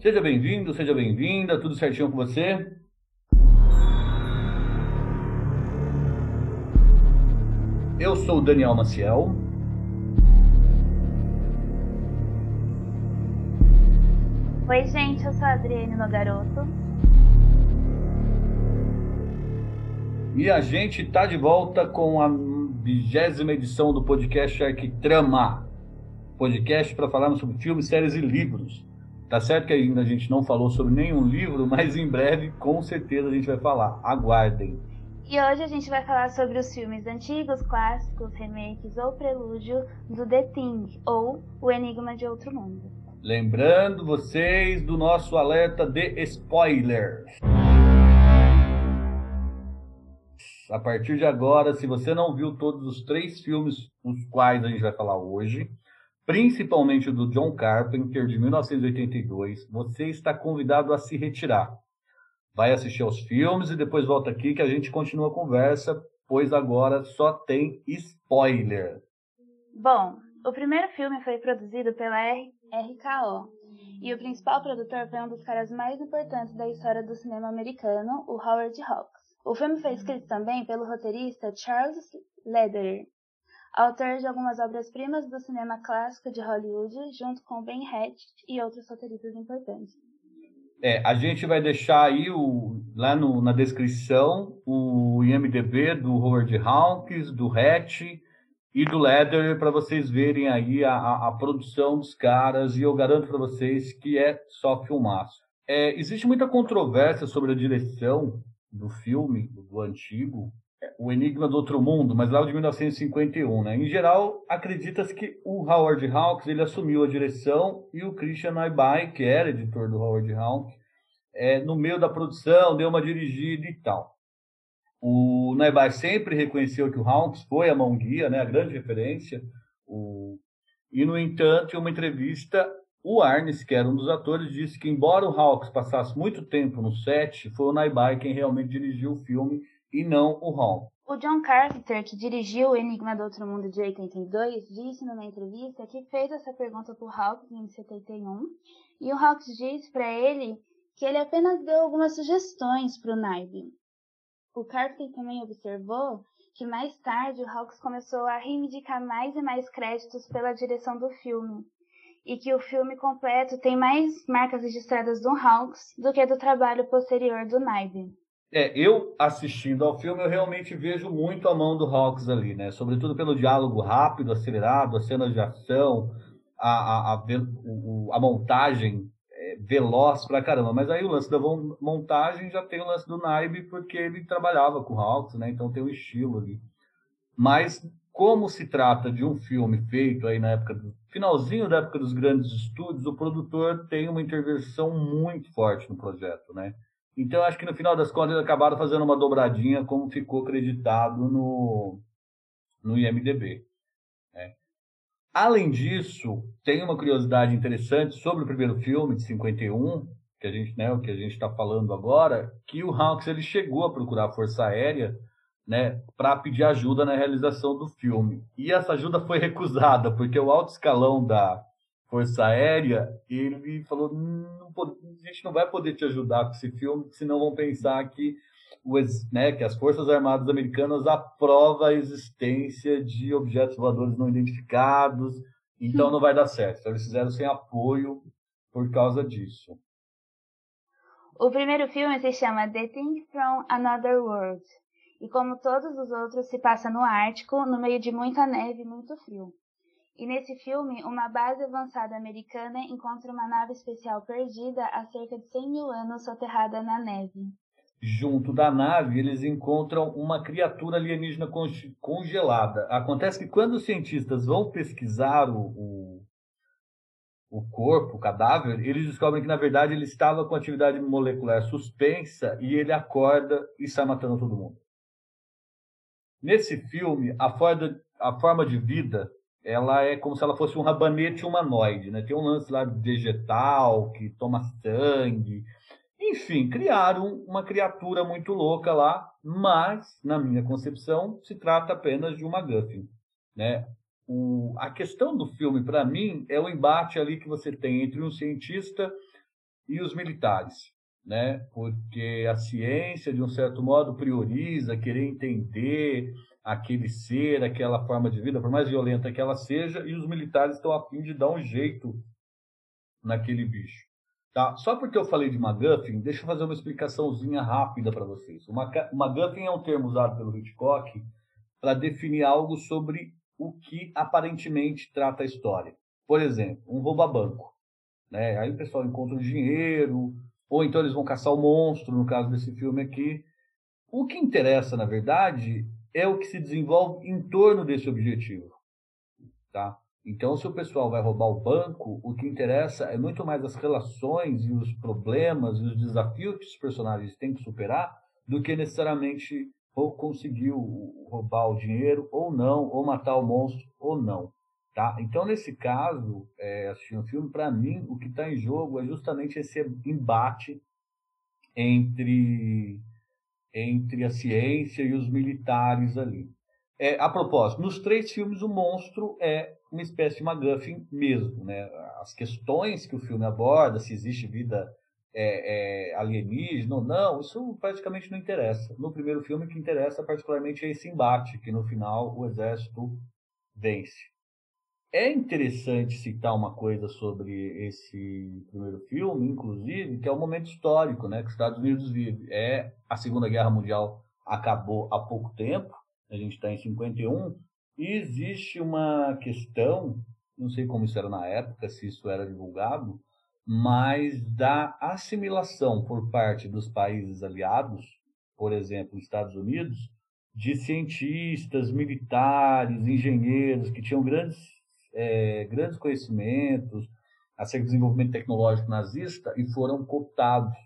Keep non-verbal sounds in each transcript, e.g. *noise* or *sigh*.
Seja bem-vindo, seja bem-vinda, tudo certinho com você? Eu sou o Daniel Maciel. Oi, gente, eu sou a Adriane Nogaroto. E a gente está de volta com a vigésima edição do podcast Arquitrama. Podcast para falarmos sobre filmes, séries e livros. Tá certo que ainda a gente não falou sobre nenhum livro, mas em breve, com certeza, a gente vai falar. Aguardem. E hoje a gente vai falar sobre os filmes antigos, clássicos, remakes ou prelúdio do The Thing, ou O Enigma de Outro Mundo. Lembrando vocês do nosso alerta de spoilers. A partir de agora, se você não viu todos os três filmes os quais a gente vai falar hoje, principalmente do John Carpenter de 1982, você está convidado a se retirar. Vai assistir aos filmes e depois volta aqui que a gente continua a conversa, pois agora só tem spoiler. Bom, o primeiro filme foi produzido pela RKO e o principal produtor foi um dos caras mais importantes da história do cinema americano, o Howard Hawks. O filme foi escrito também pelo roteirista Charles Lederer, autor de algumas obras-primas do cinema clássico de Hollywood, junto com Ben Hecht e outros roteiristas importantes. É, a gente vai deixar aí o, lá no, na descrição o IMDB do Howard Hawks, do Hatch e do Leather para vocês verem aí a, a, produção dos caras e eu garanto para vocês que é só filmaço. É, existe muita controvérsia sobre a direção do filme, do antigo, O Enigma do Outro Mundo, mas lá de 1951, né? Em geral, acredita-se que o Howard Hawks ele assumiu a direção e o Christian Naibai, que era editor do Howard Hawks, é, no meio da produção, deu uma dirigida e tal. O Naibai sempre reconheceu que o Hawks foi a mão guia, né, a grande referência. O... E, no entanto, em uma entrevista, o Arnes, que era um dos atores, disse que, embora o Hawks passasse muito tempo no set, foi o Naibai quem realmente dirigiu o filme e não o Hawks. O John Carpenter, que dirigiu O Enigma do Outro Mundo de 82, disse numa entrevista que fez essa pergunta para o Hawks em 71, e o Hawks disse para ele que ele apenas deu algumas sugestões para o Naibai. O Carpenter também observou que mais tarde o Hawks começou a reivindicar mais e mais créditos pela direção do filme, e que o filme completo tem mais marcas registradas do Hawks do que do trabalho posterior do Naive. É, eu assistindo ao filme, eu realmente vejo muito a mão do Hawks ali, né? Sobretudo pelo diálogo rápido, acelerado, as cenas de ação, a, a, a, a montagem veloz pra caramba. Mas aí o lance da montagem já tem o lance do Naib, porque ele trabalhava com Hawks, né? Então tem um estilo ali. Mas como se trata de um filme feito aí na época do finalzinho da época dos grandes estúdios, o produtor tem uma intervenção muito forte no projeto, né? Então acho que no final das contas eles acabaram fazendo uma dobradinha como ficou acreditado no no IMDb. Além disso, tem uma curiosidade interessante sobre o primeiro filme de 51, que a gente, né, o que a gente está falando agora, que o Hawks ele chegou a procurar a Força Aérea, né, para pedir ajuda na realização do filme. E essa ajuda foi recusada, porque o alto escalão da Força Aérea, ele falou, a gente não vai poder te ajudar com esse filme, senão vão pensar que né, que as Forças Armadas Americanas aprovam a existência de objetos voadores não identificados, então não vai dar certo. Então, eles fizeram sem apoio por causa disso. O primeiro filme se chama The Thing from Another World, e como todos os outros, se passa no Ártico, no meio de muita neve e muito frio. E nesse filme, uma base avançada americana encontra uma nave especial perdida há cerca de 100 mil anos soterrada na neve junto da nave, eles encontram uma criatura alienígena congelada. Acontece que quando os cientistas vão pesquisar o, o, o corpo, o cadáver, eles descobrem que, na verdade, ele estava com atividade molecular suspensa e ele acorda e sai matando todo mundo. Nesse filme, a a forma de vida ela é como se ela fosse um rabanete humanoide, né? Tem um lance lá vegetal que toma sangue, enfim, criaram uma criatura muito louca lá, mas, na minha concepção, se trata apenas de uma Guffin. Né? O, a questão do filme, para mim, é o embate ali que você tem entre um cientista e os militares, né? Porque a ciência, de um certo modo, prioriza querer entender aquele ser, aquela forma de vida, por mais violenta que ela seja, e os militares estão a fim de dar um jeito naquele bicho. Tá? Só porque eu falei de MacGuffin, deixa eu fazer uma explicação rápida para vocês. O MacGuffin é um termo usado pelo Hitchcock para definir algo sobre o que aparentemente trata a história. Por exemplo, um rouba-banco. Né? Aí o pessoal encontra o dinheiro, ou então eles vão caçar o monstro, no caso desse filme aqui. O que interessa, na verdade, é o que se desenvolve em torno desse objetivo. Tá? Então, se o pessoal vai roubar o banco, o que interessa é muito mais as relações e os problemas e os desafios que os personagens têm que superar do que necessariamente ou conseguiu roubar o dinheiro ou não, ou matar o monstro ou não. Tá? Então, nesse caso, é, assistindo o filme, para mim, o que está em jogo é justamente esse embate entre, entre a ciência e os militares ali. É, a propósito, nos três filmes, o monstro é uma espécie de MacGuffin mesmo. Né? As questões que o filme aborda, se existe vida é, é, alienígena ou não, isso praticamente não interessa. No primeiro filme, o que interessa particularmente é esse embate, que no final o exército vence. É interessante citar uma coisa sobre esse primeiro filme, inclusive, que é o momento histórico né, que os Estados Unidos vive. É a Segunda Guerra Mundial acabou há pouco tempo, a gente está em 51, e existe uma questão, não sei como isso era na época, se isso era divulgado, mas da assimilação por parte dos países aliados, por exemplo, Estados Unidos, de cientistas, militares, engenheiros que tinham grandes, é, grandes conhecimentos acerca do desenvolvimento tecnológico nazista e foram cooptados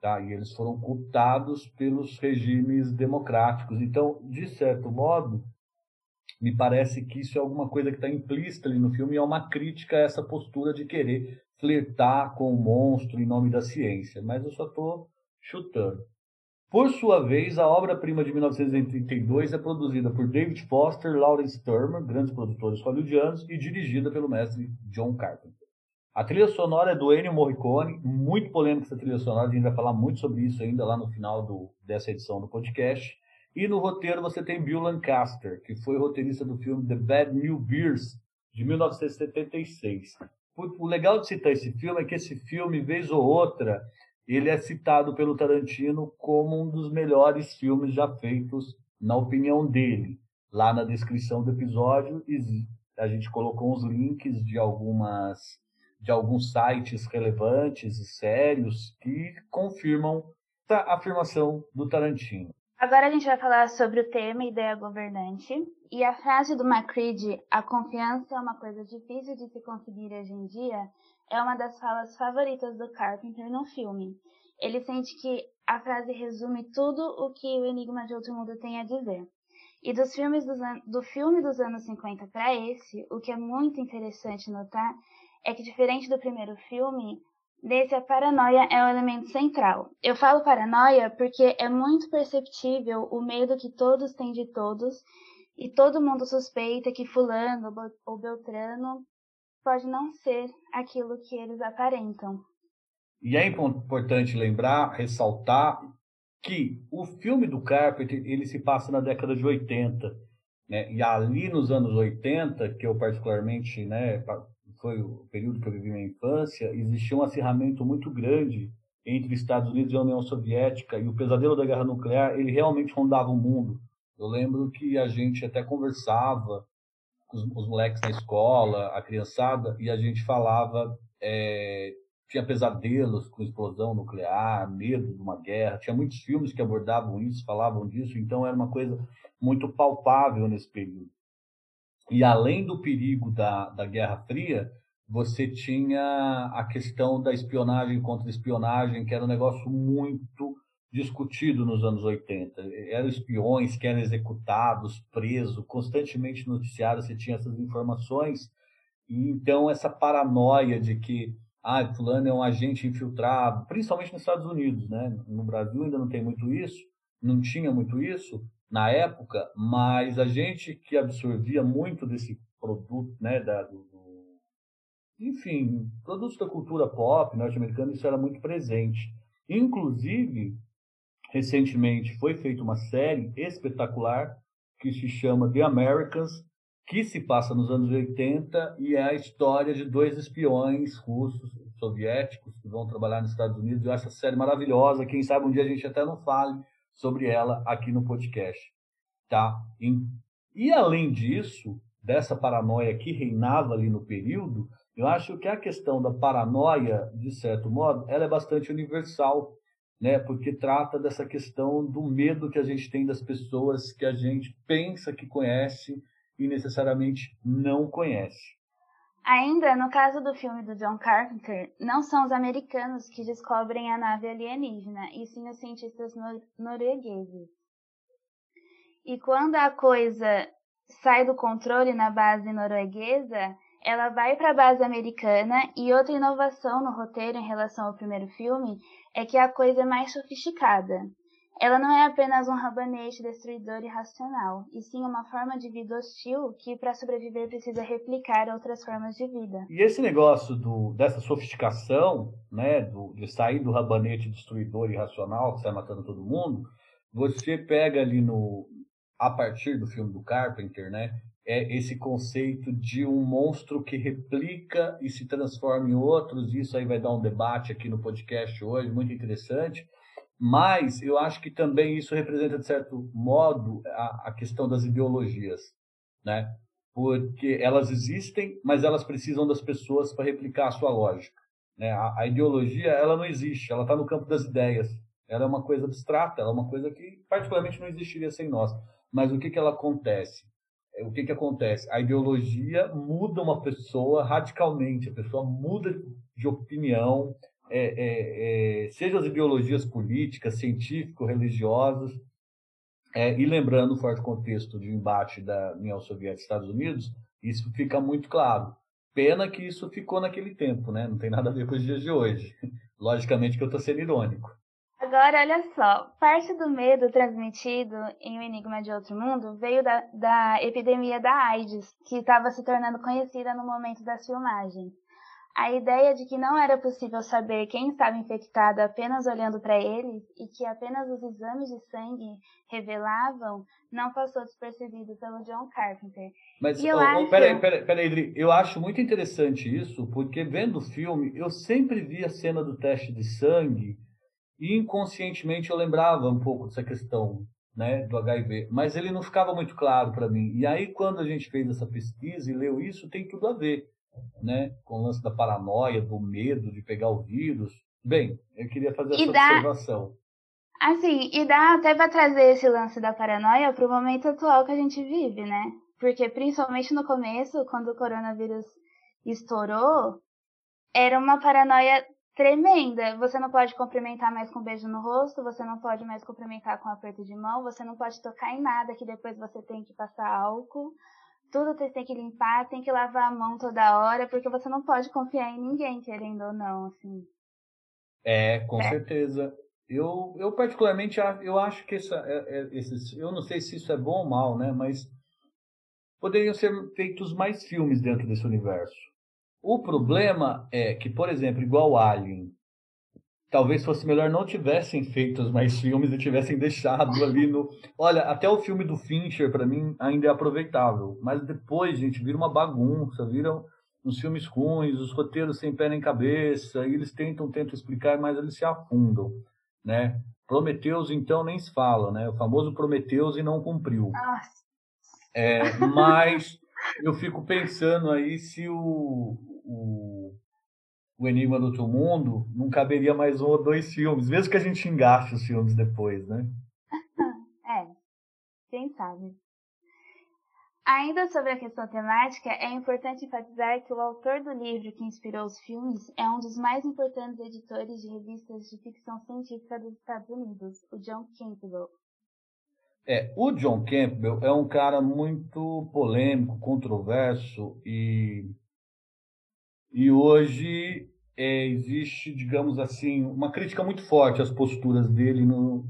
Tá? E eles foram cooptados pelos regimes democráticos. Então, de certo modo, me parece que isso é alguma coisa que está implícita ali no filme e é uma crítica a essa postura de querer flertar com o monstro em nome da ciência. Mas eu só estou chutando. Por sua vez, a obra-prima de 1932 é produzida por David Foster, Lawrence Turner, grandes produtores hollywoodianos, e dirigida pelo mestre John Carpenter. A trilha sonora é do Ennio Morricone, muito polêmica essa trilha sonora, a gente vai falar muito sobre isso ainda lá no final do, dessa edição do podcast. E no roteiro você tem Bill Lancaster, que foi roteirista do filme The Bad New Beers, de 1976. O legal de citar esse filme é que esse filme, vez ou outra, ele é citado pelo Tarantino como um dos melhores filmes já feitos, na opinião dele. Lá na descrição do episódio, a gente colocou uns links de algumas de alguns sites relevantes e sérios que confirmam a afirmação do Tarantino. Agora a gente vai falar sobre o tema ideia governante. E a frase do Macready, a confiança é uma coisa difícil de se conseguir hoje em dia, é uma das falas favoritas do Carpenter no filme. Ele sente que a frase resume tudo o que o Enigma de Outro Mundo tem a dizer. E dos filmes dos do filme dos anos 50 para esse, o que é muito interessante notar é que, diferente do primeiro filme, nesse a paranoia é o elemento central. Eu falo paranoia porque é muito perceptível o medo que todos têm de todos e todo mundo suspeita que Fulano ou Beltrano pode não ser aquilo que eles aparentam. E é importante lembrar, ressaltar que o filme do Carpenter ele se passa na década de 80, né? E ali nos anos 80, que eu particularmente, né, foi o período que eu vivi minha infância, existia um acirramento muito grande entre Estados Unidos e a União Soviética e o pesadelo da guerra nuclear, ele realmente rondava o mundo. Eu lembro que a gente até conversava os, os moleques na escola, a criançada, e a gente falava, é, tinha pesadelos com explosão nuclear, medo de uma guerra, tinha muitos filmes que abordavam isso, falavam disso, então era uma coisa muito palpável nesse período. E além do perigo da, da Guerra Fria, você tinha a questão da espionagem contra espionagem, que era um negócio muito discutido nos anos 80. Eram espiões que eram executados, presos, constantemente noticiados, você tinha essas informações. E então essa paranoia de que ah, fulano é um agente infiltrado, principalmente nos Estados Unidos, né? No Brasil ainda não tem muito isso, não tinha muito isso, na época, mas a gente que absorvia muito desse produto, né, da, do, enfim, produtos da cultura pop norte-americana, isso era muito presente. Inclusive, recentemente foi feita uma série espetacular que se chama The Americans, que se passa nos anos 80 e é a história de dois espiões russos, soviéticos, que vão trabalhar nos Estados Unidos. Eu acho essa série maravilhosa. Quem sabe um dia a gente até não fale sobre ela aqui no podcast. Tá? E além disso, dessa paranoia que reinava ali no período, eu acho que a questão da paranoia, de certo modo, ela é bastante universal, né? Porque trata dessa questão do medo que a gente tem das pessoas que a gente pensa que conhece e necessariamente não conhece. Ainda no caso do filme do John Carpenter, não são os americanos que descobrem a nave alienígena, e sim os cientistas nor noruegueses. E quando a coisa sai do controle na base norueguesa, ela vai para a base americana e outra inovação no roteiro em relação ao primeiro filme é que a coisa é mais sofisticada. Ela não é apenas um rabanete destruidor irracional, e sim uma forma de vida hostil que, para sobreviver, precisa replicar outras formas de vida. E esse negócio do, dessa sofisticação, né, do, de sair do rabanete destruidor irracional que sai matando todo mundo, você pega ali no, a partir do filme do Carpenter, né, é esse conceito de um monstro que replica e se transforma em outros. Isso aí vai dar um debate aqui no podcast hoje, muito interessante. Mas eu acho que também isso representa, de certo modo, a, a questão das ideologias, né? Porque elas existem, mas elas precisam das pessoas para replicar a sua lógica. Né? A, a ideologia, ela não existe, ela está no campo das ideias. Ela é uma coisa abstrata, ela é uma coisa que particularmente não existiria sem nós. Mas o que, que ela acontece? É, o que, que acontece? A ideologia muda uma pessoa radicalmente, a pessoa muda de opinião, é, é, é, seja as ideologias políticas, científico-religiosas, é, e lembrando o forte contexto de embate da União Soviética e Estados Unidos, isso fica muito claro. Pena que isso ficou naquele tempo, né? Não tem nada a ver com os dias de hoje. *laughs* Logicamente que eu estou sendo irônico. Agora, olha só, parte do medo transmitido em O Enigma de Outro Mundo veio da, da epidemia da AIDS, que estava se tornando conhecida no momento das filmagens. A ideia de que não era possível saber quem estava infectado apenas olhando para eles e que apenas os exames de sangue revelavam não passou despercebido pelo John Carpenter. Mas, oh, acho... oh, peraí, peraí, peraí, Adri, eu acho muito interessante isso, porque vendo o filme, eu sempre vi a cena do teste de sangue e inconscientemente eu lembrava um pouco dessa questão né, do HIV, mas ele não ficava muito claro para mim. E aí, quando a gente fez essa pesquisa e leu isso, tem tudo a ver né, com o lance da paranoia, do medo de pegar o vírus. Bem, eu queria fazer essa dá, observação. Assim, e dá até para trazer esse lance da paranoia para o momento atual que a gente vive, né? Porque principalmente no começo, quando o coronavírus estourou, era uma paranoia tremenda. Você não pode cumprimentar mais com um beijo no rosto, você não pode mais cumprimentar com um aperto de mão, você não pode tocar em nada que depois você tem que passar álcool tudo você tem que limpar, tem que lavar a mão toda hora, porque você não pode confiar em ninguém, querendo ou não, assim. É, com é. certeza. Eu, eu particularmente eu acho que essa, é, é, esses, eu não sei se isso é bom ou mal, né? Mas poderiam ser feitos mais filmes dentro desse universo. O problema é que, por exemplo, igual Alien, talvez fosse melhor não tivessem feito mais filmes e tivessem deixado ali no. *laughs* Olha, até o filme do Fincher, para mim, ainda é aproveitável. Mas depois, gente, vira uma bagunça, viram uns filmes ruins, os roteiros sem pé nem cabeça, e eles tentam, tentam explicar, mas eles se afundam, né? Prometeus, então, nem se fala, né? O famoso Prometeus e não cumpriu. Nossa. É, mas eu fico pensando aí se o, o o Enigma do Outro Mundo, não caberia mais um ou dois filmes, mesmo que a gente engaste os filmes depois, né? *laughs* é, quem sabe. Ainda sobre a questão temática, é importante enfatizar que o autor do livro que inspirou os filmes é um dos mais importantes editores de revistas de ficção científica dos Estados Unidos, o John Campbell. É, o John Campbell é um cara muito polêmico, controverso e e hoje é, existe, digamos assim, uma crítica muito forte às posturas dele no,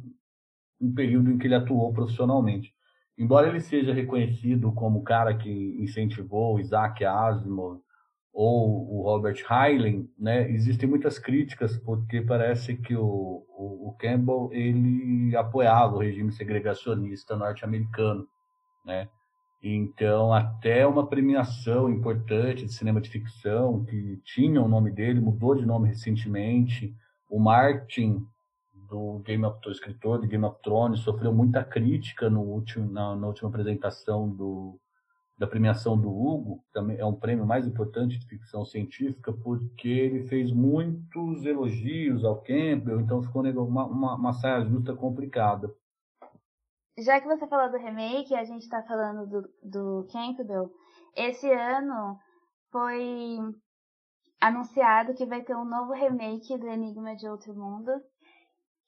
no período em que ele atuou profissionalmente. Embora ele seja reconhecido como o cara que incentivou Isaac Asimov ou o Robert Heinlein, né, existem muitas críticas porque parece que o, o, o Campbell ele apoiava o regime segregacionista norte-americano, né? Então, até uma premiação importante de cinema de ficção, que tinha o nome dele, mudou de nome recentemente. O Martin, do Game of Thrones, escritor do Game of Thrones, sofreu muita crítica no último, na, na última apresentação do, da premiação do Hugo, também é um prêmio mais importante de ficção científica, porque ele fez muitos elogios ao Campbell, então ficou uma, uma, uma saia justa complicada. Já que você falou do remake, a gente está falando do, do Campbell, esse ano foi anunciado que vai ter um novo remake do Enigma de Outro Mundo,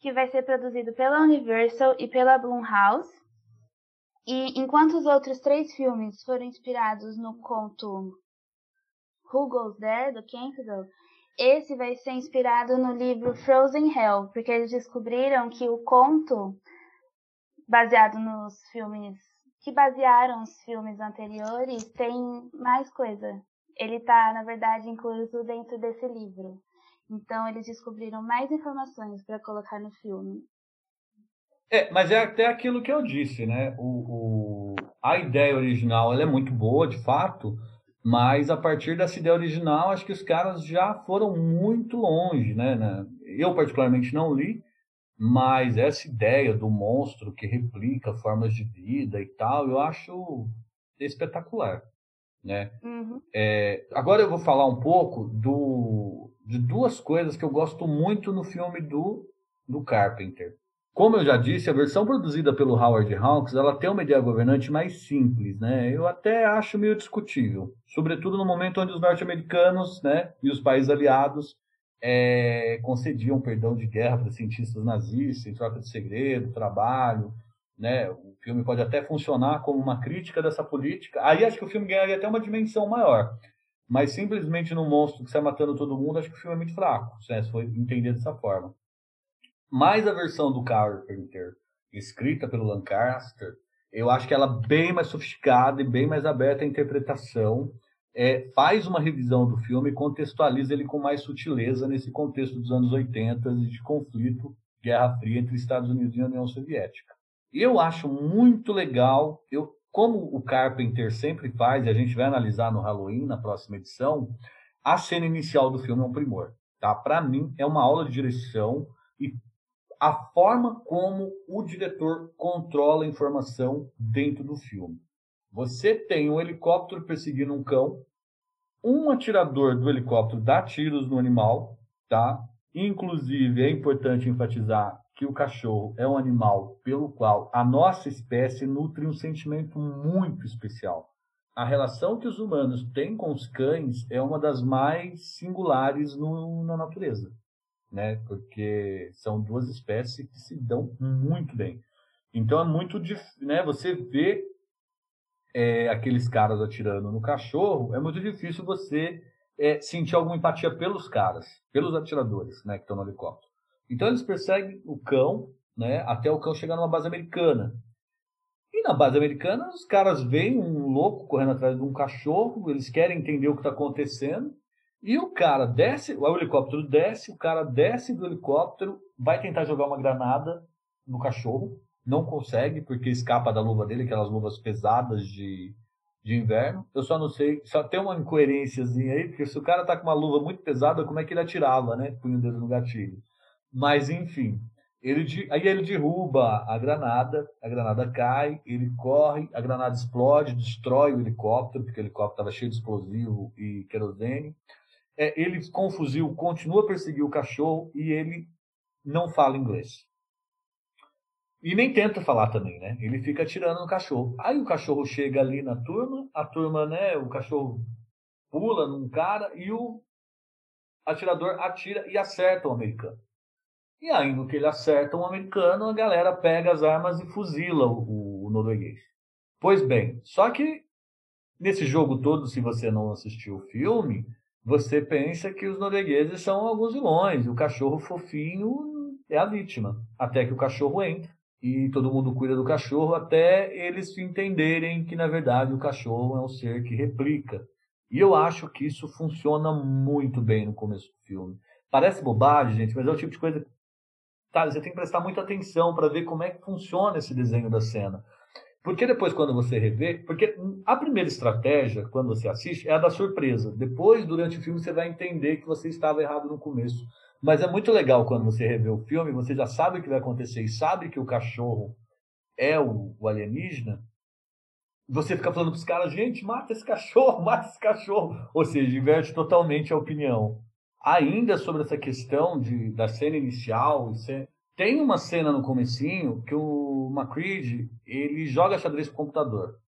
que vai ser produzido pela Universal e pela Blumhouse, e enquanto os outros três filmes foram inspirados no conto Who Goes There, do Campbell, esse vai ser inspirado no livro Frozen Hell, porque eles descobriram que o conto, baseado nos filmes, que basearam os filmes anteriores, tem mais coisa. Ele está, na verdade, incluso dentro desse livro. Então, eles descobriram mais informações para colocar no filme. É, mas é até aquilo que eu disse, né? O, o, a ideia original ela é muito boa, de fato, mas a partir dessa ideia original, acho que os caras já foram muito longe, né? Eu, particularmente, não li, mas essa ideia do monstro que replica formas de vida e tal, eu acho espetacular, né? Uhum. É, agora eu vou falar um pouco do, de duas coisas que eu gosto muito no filme do, do Carpenter. Como eu já disse, a versão produzida pelo Howard Hawks, ela tem uma ideia governante mais simples, né? Eu até acho meio discutível, sobretudo no momento onde os norte-americanos, né, e os países aliados é, concediam perdão de guerra para cientistas nazistas em troca de segredo, trabalho, né? O filme pode até funcionar como uma crítica dessa política. Aí acho que o filme ganharia até uma dimensão maior. Mas simplesmente no monstro que sai matando todo mundo, acho que o filme é muito fraco, né? se for entender dessa forma. Mas a versão do Carpenter, escrita pelo Lancaster, eu acho que ela é bem mais sofisticada e bem mais aberta à interpretação. É, faz uma revisão do filme e contextualiza ele com mais sutileza nesse contexto dos anos 80 de conflito, Guerra Fria entre Estados Unidos e União Soviética. Eu acho muito legal, eu, como o Carpenter sempre faz, e a gente vai analisar no Halloween, na próxima edição, a cena inicial do filme é um primor. Tá? Para mim, é uma aula de direção e a forma como o diretor controla a informação dentro do filme. Você tem um helicóptero perseguindo um cão, um atirador do helicóptero dá tiros no animal, tá? Inclusive, é importante enfatizar que o cachorro é um animal pelo qual a nossa espécie nutre um sentimento muito especial. A relação que os humanos têm com os cães é uma das mais singulares no, na natureza né? Porque são duas espécies que se dão muito bem. Então é muito difícil, né? Você vê é, aqueles caras atirando no cachorro, é muito difícil você é, sentir alguma empatia pelos caras, pelos atiradores, né? Que estão no helicóptero. Então eles perseguem o cão, né? Até o cão chegar numa base americana. E na base americana, os caras veem um louco correndo atrás de um cachorro, eles querem entender o que está acontecendo, e o cara desce, o helicóptero desce, o cara desce do helicóptero, vai tentar jogar uma granada no cachorro, não consegue, porque escapa da luva dele, aquelas luvas pesadas de, de inverno. Eu só não sei, só tem uma incoerênciazinha aí, porque se o cara tá com uma luva muito pesada, como é que ele atirava, né? Punha o dedo no gatilho. Mas, enfim, ele, aí ele derruba a granada, a granada cai, ele corre, a granada explode, destrói o helicóptero, porque o helicóptero estava cheio de explosivo e querosene é, ele com o fuzil continua a perseguir o cachorro e ele não fala inglês. E nem tenta falar também, né? Ele fica atirando no cachorro. Aí o cachorro chega ali na turma, a turma, né? O cachorro pula num cara e o atirador atira e acerta o americano. E aí, no que ele acerta um americano, a galera pega as armas e fuzila o, o norueguês. Pois bem, só que nesse jogo todo, se você não assistiu o filme, você pensa que os noruegueses são alguns vilões, o cachorro fofinho é a vítima, até que o cachorro entra e todo mundo cuida do cachorro até eles entenderem que na verdade o cachorro é um ser que replica. E eu acho que isso funciona muito bem no começo do filme. Parece bobagem, gente, mas é o tipo de coisa. Tá, você tem que prestar muita atenção para ver como é que funciona esse desenho da cena. Porque depois, quando você revê, porque a primeira estratégia, quando você assiste, é a da surpresa. Depois, durante o filme, você vai entender que você estava errado no começo. Mas é muito legal quando você revê o filme, você já sabe o que vai acontecer e sabe que o cachorro é o, o alienígena. Você fica falando para os caras, gente, mata esse cachorro, *laughs* mata esse cachorro. Ou seja, inverte totalmente a opinião. Ainda sobre essa questão de, da cena inicial, tem uma cena no comecinho que o Macreed, ele joga xadrez pro computador.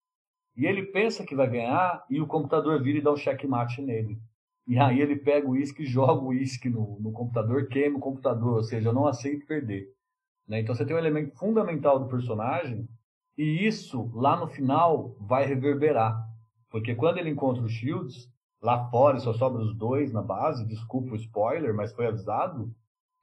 E ele pensa que vai ganhar e o computador vira e dá um checkmate nele. E aí ele pega o uísque, joga o uísque no, no computador, queima o computador, ou seja, eu não aceito perder. Né? Então você tem um elemento fundamental do personagem e isso lá no final vai reverberar. Porque quando ele encontra o Shields, lá fora só sobra os dois na base, desculpa o spoiler, mas foi avisado,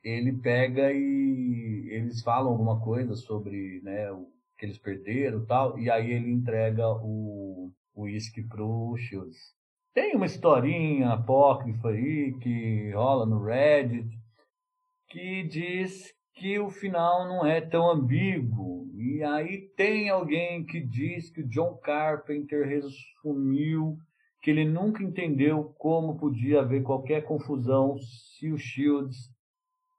ele pega e eles falam alguma coisa sobre né, o que eles perderam e tal, e aí ele entrega o uísque pro Shields. Tem uma historinha apócrifa aí que rola no Reddit que diz que o final não é tão ambíguo. E aí tem alguém que diz que o John Carpenter resumiu que ele nunca entendeu como podia haver qualquer confusão se o Shields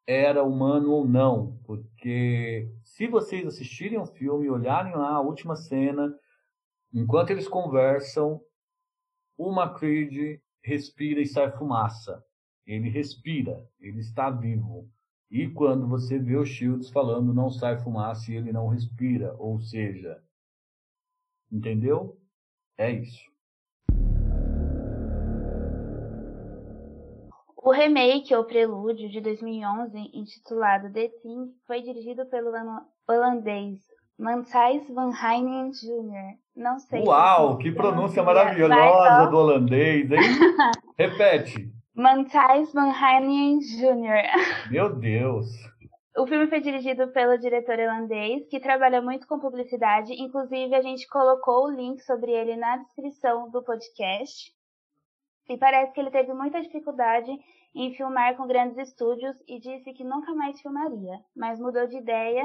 era humano ou não, porque se vocês assistirem o filme e olharem lá a última cena, enquanto eles conversam, o Macready respira e sai fumaça. Ele respira, ele está vivo. E quando você vê o Shields falando não sai fumaça e ele não respira, ou seja, entendeu? É isso. O remake ou prelúdio de 2011, intitulado The Thing, foi dirigido pelo holandês Matthijs van Heijnen Jr. Não sei. Uau, que pronúncia maravilhosa do holandês, hein? *laughs* Repete. Matthijs van Heijnen Jr. Meu Deus. O filme foi dirigido pelo diretor holandês, que trabalha muito com publicidade. Inclusive, a gente colocou o link sobre ele na descrição do podcast. E parece que ele teve muita dificuldade em filmar com grandes estúdios e disse que nunca mais filmaria, mas mudou de ideia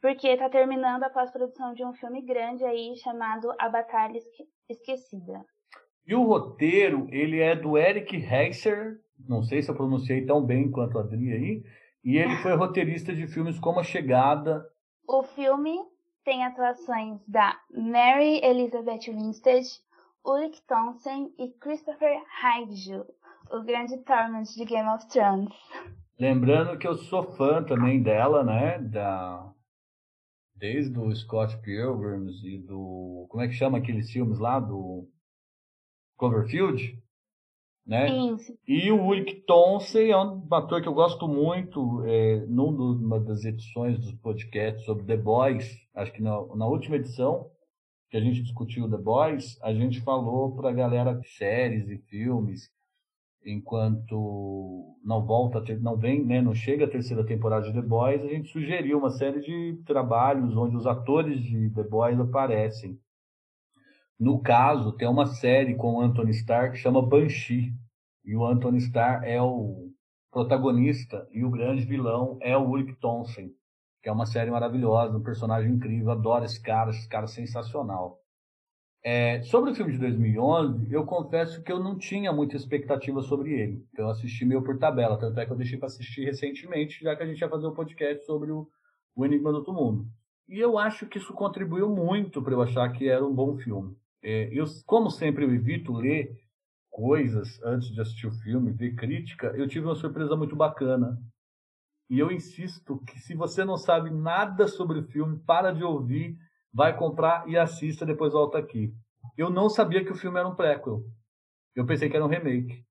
porque está terminando a pós-produção de um filme grande aí chamado A Batalha Esquecida. E o roteiro, ele é do Eric Heiser, não sei se eu pronunciei tão bem quanto a Adri aí, e ele foi roteirista de filmes como A Chegada. O filme tem atuações da Mary Elizabeth Winstead, Ulrich Thompson e Christopher Hydju, o grande Torment de Game of Thrones. Lembrando que eu sou fã também dela, né? Da... Desde o Scott Pilgrims e do. Como é que chama aqueles filmes lá? Do Cloverfield? Né? Sim. E o Ulrich Thompson é um ator que eu gosto muito. É, numa das edições dos podcasts sobre The Boys, acho que na, na última edição, que a gente discutiu The Boys, a gente falou para a galera de séries e filmes, enquanto não volta, não vem, né, não chega a terceira temporada de The Boys, a gente sugeriu uma série de trabalhos onde os atores de The Boys aparecem. No caso, tem uma série com o Anthony Starr que chama Banshee, e o Anthony Starr é o protagonista e o grande vilão é o Ulrich Thompson que é uma série maravilhosa, um personagem incrível, adoro esse cara, esse cara é sensacional. É, sobre o filme de 2011, eu confesso que eu não tinha muita expectativa sobre ele. Então eu assisti meio por tabela, tanto é que eu deixei para assistir recentemente, já que a gente ia fazer um podcast sobre o, o Enigma do Outro Mundo. E eu acho que isso contribuiu muito para eu achar que era um bom filme. É, eu, como sempre, eu evito ler coisas antes de assistir o filme, ver crítica, eu tive uma surpresa muito bacana. E eu insisto que se você não sabe nada sobre o filme, para de ouvir, vai comprar e assista, depois volta aqui. Eu não sabia que o filme era um prequel. Eu pensei que era um remake.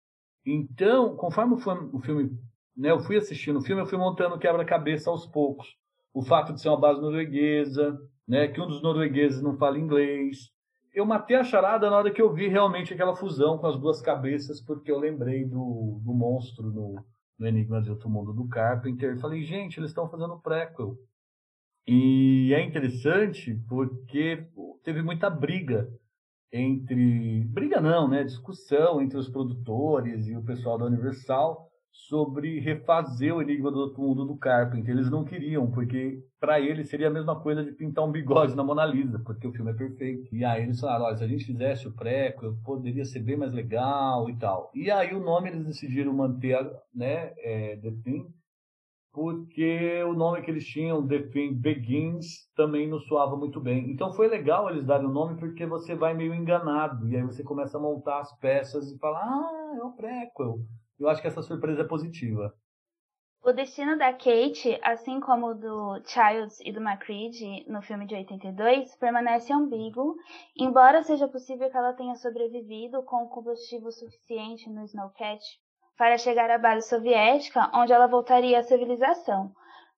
Então, conforme o filme, né, eu fui assistindo o filme, eu fui montando quebra-cabeça aos poucos. O fato de ser uma base norueguesa, né, que um dos noruegueses não fala inglês. Eu matei a charada na hora que eu vi realmente aquela fusão com as duas cabeças, porque eu lembrei do, do monstro no, no Enigma de Outro Mundo do Carpenter. Falei, gente, eles estão fazendo prequel. E é interessante porque teve muita briga entre briga não, né, discussão entre os produtores e o pessoal da Universal sobre refazer o Enigma do Outro Mundo do Carpenter. Eles não queriam, porque para eles seria a mesma coisa de pintar um bigode na Mona Lisa, porque o filme é perfeito. E aí eles falaram, olha, se a gente fizesse o prequel, poderia ser bem mais legal e tal. E aí o nome eles decidiram manter, né, é, The Thing, porque o nome que eles tinham, The Thing Begins, também não soava muito bem. Então foi legal eles darem o nome, porque você vai meio enganado, e aí você começa a montar as peças e fala, ah, é o prequel eu acho que essa surpresa é positiva. O destino da Kate, assim como do Childs e do Macready no filme de 82, permanece ambíguo, embora seja possível que ela tenha sobrevivido com combustível suficiente no Snowcat para chegar à base soviética, onde ela voltaria à civilização.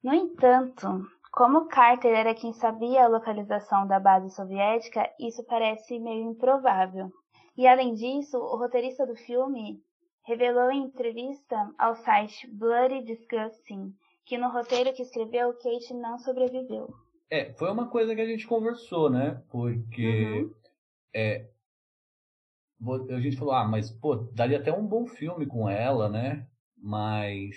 No entanto, como Carter era quem sabia a localização da base soviética, isso parece meio improvável. E além disso, o roteirista do filme revelou em entrevista ao site Bloody Disgusting que no roteiro que escreveu, Kate não sobreviveu. É, foi uma coisa que a gente conversou, né? Porque uhum. é, a gente falou, ah, mas pô, daria até um bom filme com ela, né? Mas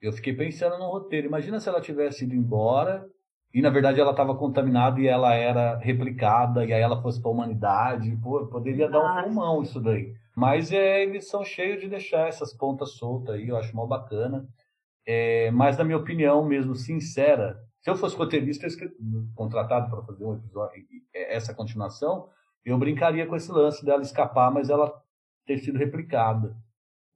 eu fiquei pensando no roteiro. Imagina se ela tivesse ido embora e na verdade ela estava contaminada e ela era replicada e aí ela fosse para a humanidade. Pô, poderia dar um pulmão isso daí. Mas é, eles são cheios de deixar essas pontas soltas aí, eu acho mal bacana. É, mas, na minha opinião, mesmo sincera, se eu fosse roteirista contratado para fazer um episódio, essa continuação, eu brincaria com esse lance dela escapar, mas ela ter sido replicada.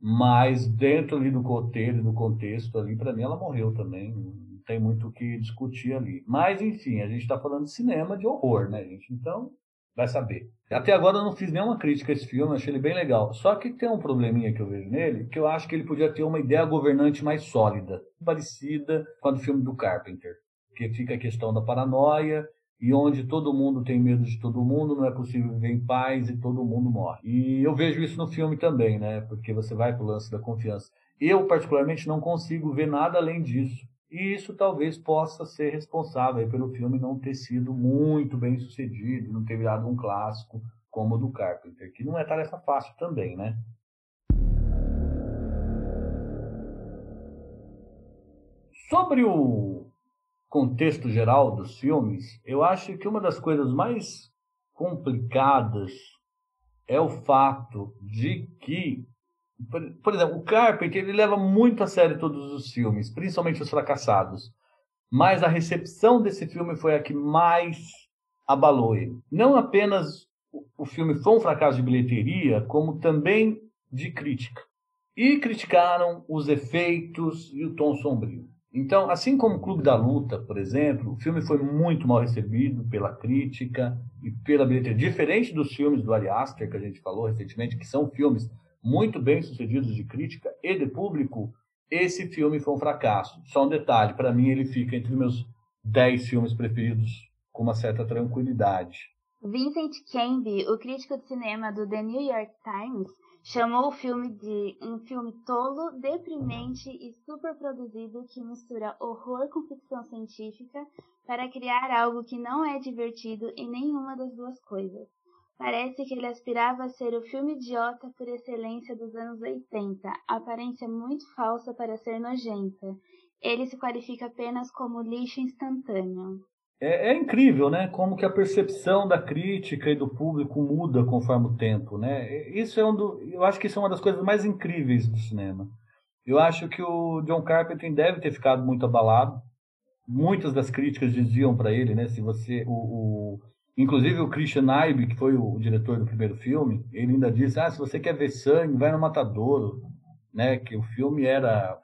Mas dentro ali do roteiro, do contexto ali, para mim ela morreu também. Não tem muito o que discutir ali. Mas, enfim, a gente está falando de cinema de horror, né, gente? Então, vai saber. Até agora eu não fiz nenhuma crítica a esse filme, achei ele bem legal. Só que tem um probleminha que eu vejo nele, que eu acho que ele podia ter uma ideia governante mais sólida, parecida com a do filme do Carpenter. Que fica a questão da paranoia, e onde todo mundo tem medo de todo mundo, não é possível viver em paz e todo mundo morre. E eu vejo isso no filme também, né? Porque você vai pro lance da confiança. Eu, particularmente, não consigo ver nada além disso. E isso talvez possa ser responsável pelo filme não ter sido muito bem sucedido, não ter virado um clássico como o do Carpenter, que não é tarefa fácil também, né? Sobre o contexto geral dos filmes, eu acho que uma das coisas mais complicadas é o fato de que por, por, exemplo, o Carpenter ele leva muito a sério todos os filmes, principalmente os fracassados. Mas a recepção desse filme foi a que mais abalou ele. Não apenas o filme foi um fracasso de bilheteria, como também de crítica. E criticaram os efeitos e o tom sombrio. Então, assim como o Clube da Luta, por exemplo, o filme foi muito mal recebido pela crítica e pela bilheteria. Diferente dos filmes do Ari Aster, que a gente falou recentemente, que são filmes muito bem sucedidos de crítica e de público, esse filme foi um fracasso. Só um detalhe, para mim ele fica entre meus 10 filmes preferidos com uma certa tranquilidade. Vincent Canby, o crítico de cinema do The New York Times, chamou o filme de um filme tolo, deprimente e superproduzido que mistura horror com ficção científica para criar algo que não é divertido em nenhuma das duas coisas. Parece que ele aspirava a ser o filme idiota por excelência dos anos 80, aparência muito falsa para ser nojenta. Ele se qualifica apenas como lixo instantâneo. É, é, incrível, né? Como que a percepção da crítica e do público muda conforme o tempo, né? Isso é um do, eu acho que isso é uma das coisas mais incríveis do cinema. Eu acho que o John Carpenter deve ter ficado muito abalado. Muitas das críticas diziam para ele, né? Se você o, o Inclusive o Christian Ibe, que foi o diretor do primeiro filme, ele ainda disse: "Ah, se você quer ver sangue, vai no Matadouro", né? Que o filme era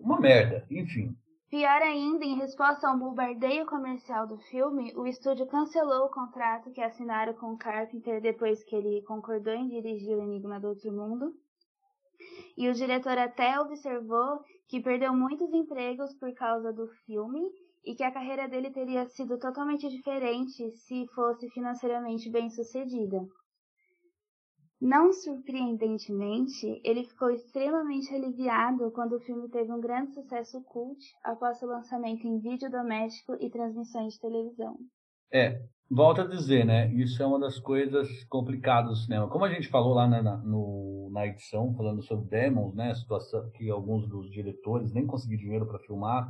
uma merda, enfim. Pior ainda, em resposta ao bombardeio comercial do filme, o estúdio cancelou o contrato que assinaram com Carpenter depois que ele concordou em dirigir O Enigma do Outro Mundo. E o diretor até observou que perdeu muitos empregos por causa do filme e que a carreira dele teria sido totalmente diferente se fosse financeiramente bem sucedida. Não surpreendentemente, ele ficou extremamente aliviado quando o filme teve um grande sucesso cult após seu lançamento em vídeo doméstico e transmissões de televisão. É, volto a dizer, né? Isso é uma das coisas complicadas do cinema. Como a gente falou lá na, na, edição, falando sobre Demons, né? A situação que alguns dos diretores nem conseguiram dinheiro para filmar,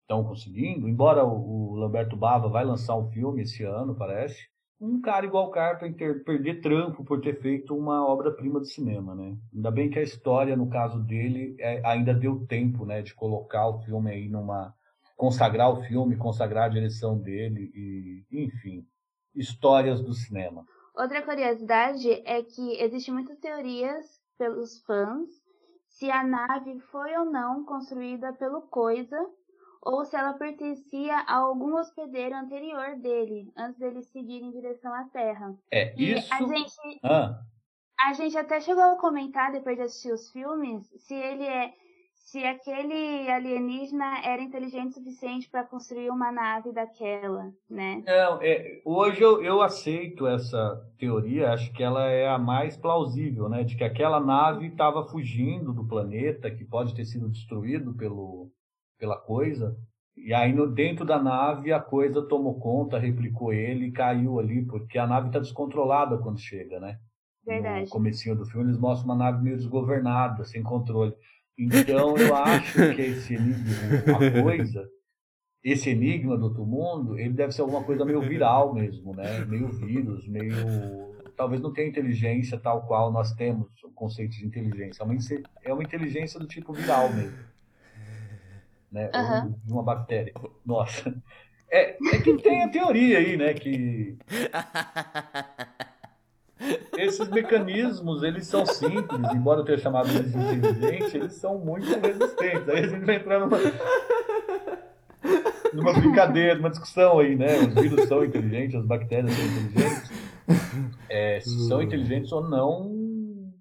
estão conseguindo. Embora o, o Lamberto Bava vai lançar um filme esse ano, parece. Um cara igual Carpenter perder trampo por ter feito uma obra-prima de cinema, né? Ainda bem que a história, no caso dele, é, ainda deu tempo, né? De colocar o filme aí numa consagrar o filme, consagrar a direção dele e, enfim, histórias do cinema. Outra curiosidade é que existem muitas teorias pelos fãs se a nave foi ou não construída pelo Coisa ou se ela pertencia a algum hospedeiro anterior dele, antes dele seguir em direção à Terra. É, isso... a gente, ah. a gente até chegou a comentar, depois de assistir os filmes, se ele é se aquele alienígena era inteligente o suficiente para construir uma nave daquela, né? Não, é, hoje eu, eu aceito essa teoria, acho que ela é a mais plausível, né? De que aquela nave estava fugindo do planeta, que pode ter sido destruído pelo, pela coisa, e aí no, dentro da nave a coisa tomou conta, replicou ele e caiu ali, porque a nave está descontrolada quando chega, né? Verdade. No comecinho do filme eles mostram uma nave meio desgovernada, sem controle. Então eu acho que esse enigma, a coisa, esse enigma do outro mundo, ele deve ser alguma coisa meio viral mesmo, né? Meio vírus, meio. Talvez não tenha inteligência tal qual nós temos o conceito de inteligência. É uma, é uma inteligência do tipo viral mesmo. Né? Uhum. de uma bactéria. Nossa. É, é que tem a teoria aí, né? Que *laughs* esses mecanismos, eles são simples, embora eu tenha chamado eles de inteligentes, eles são muito resistentes. Aí a gente vai entrar numa, numa brincadeira, numa discussão aí, né? Os vírus são inteligentes, as bactérias são inteligentes. É, se são inteligentes ou não,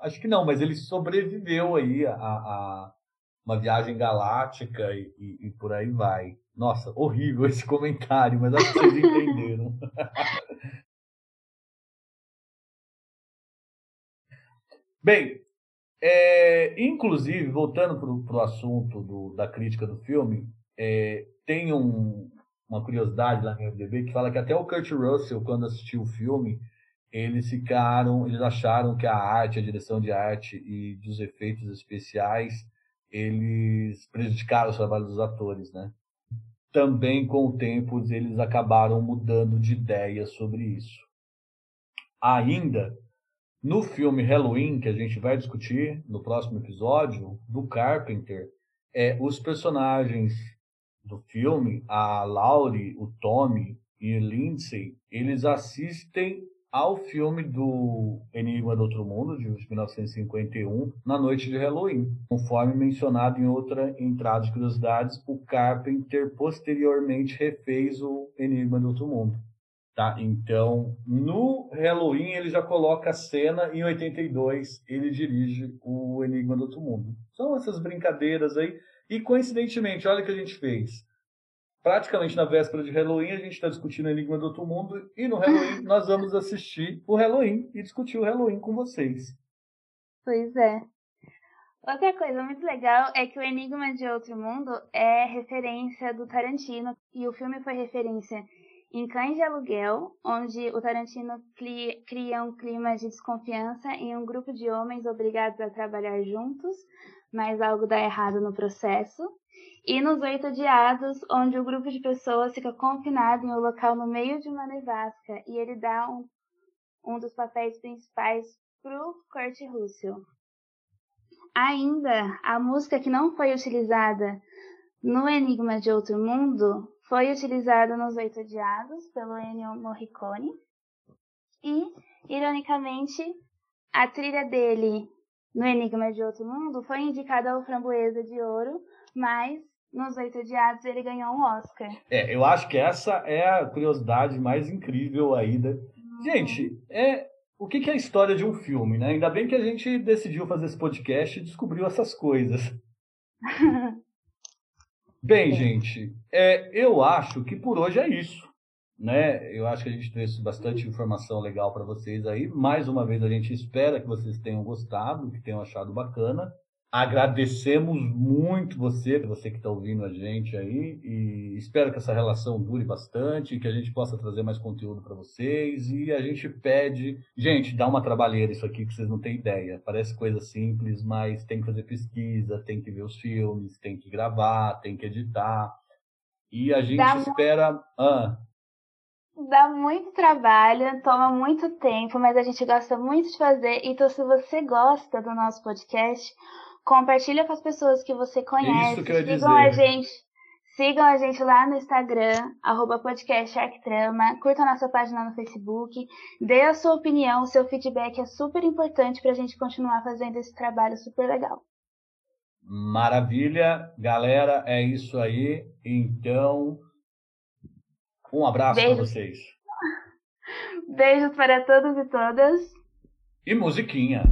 acho que não, mas ele sobreviveu aí a, a uma viagem galáctica e, e, e por aí vai. Nossa, horrível *laughs* esse comentário, mas acho que vocês entenderam. *laughs* Bem, é, inclusive, voltando para o assunto do, da crítica do filme, é, tem um, uma curiosidade lá no MDB que fala que até o Kurt Russell, quando assistiu o filme, eles ficaram, eles acharam que a arte, a direção de arte e dos efeitos especiais, eles prejudicaram o trabalho dos atores, né? Também com o tempo eles acabaram mudando de ideia sobre isso. Ainda no filme Halloween, que a gente vai discutir no próximo episódio, do Carpenter, é, os personagens do filme, a Laurie, o Tommy e Lindsay, eles assistem ao filme do Enigma do Outro Mundo, de 1951, na noite de Halloween. Conforme mencionado em outra entrada de curiosidades, o Carpenter posteriormente refez o Enigma do Outro Mundo. Tá? Então, no Halloween ele já coloca a cena, em 82 ele dirige o Enigma do Outro Mundo. São essas brincadeiras aí. E coincidentemente, olha o que a gente fez. Praticamente na véspera de Halloween a gente está discutindo o Enigma do Outro Mundo e no Halloween *laughs* nós vamos assistir o Halloween e discutir o Halloween com vocês. Pois é. Outra coisa muito legal é que o Enigma de Outro Mundo é referência do Tarantino e o filme foi referência em Cães de Aluguel, onde o Tarantino cria um clima de desconfiança em um grupo de homens obrigados a trabalhar juntos, mas algo dá errado no processo. E nos Oito Odiados, onde o grupo de pessoas fica confinado em um local no meio de uma nevasca e ele dá um, um dos papéis principais pro Kurt Russell. Ainda, a música que não foi utilizada no Enigma de Outro Mundo foi utilizado nos Oito Odiados pelo Ennio Morricone. E, ironicamente, a trilha dele no Enigma de Outro Mundo foi indicada ao Framboesa de Ouro, mas nos Oito Odiados ele ganhou um Oscar. É, eu acho que essa é a curiosidade mais incrível aí. Da... Uhum. Gente, é, o que, que é a história de um filme, né? Ainda bem que a gente decidiu fazer esse podcast e descobriu essas coisas. *laughs* Bem, gente, é, eu acho que por hoje é isso. Né? Eu acho que a gente trouxe bastante informação legal para vocês aí. Mais uma vez, a gente espera que vocês tenham gostado, que tenham achado bacana. Agradecemos muito você, você que está ouvindo a gente aí, e espero que essa relação dure bastante, que a gente possa trazer mais conteúdo para vocês. E a gente pede, gente, dá uma trabalheira isso aqui que vocês não têm ideia. Parece coisa simples, mas tem que fazer pesquisa, tem que ver os filmes, tem que gravar, tem que editar. E a gente dá espera. Muito... Ah. Dá muito trabalho, toma muito tempo, mas a gente gosta muito de fazer. Então, se você gosta do nosso podcast, Compartilha com as pessoas que você conhece. Isso que sigam dizer. a gente. Sigam a gente lá no Instagram, arroba podcast Arctrama. Curtam nossa página no Facebook. Dê a sua opinião, o seu feedback é super importante para a gente continuar fazendo esse trabalho super legal. Maravilha, galera, é isso aí. Então, um abraço para vocês. *laughs* Beijos para todos e todas. E musiquinha.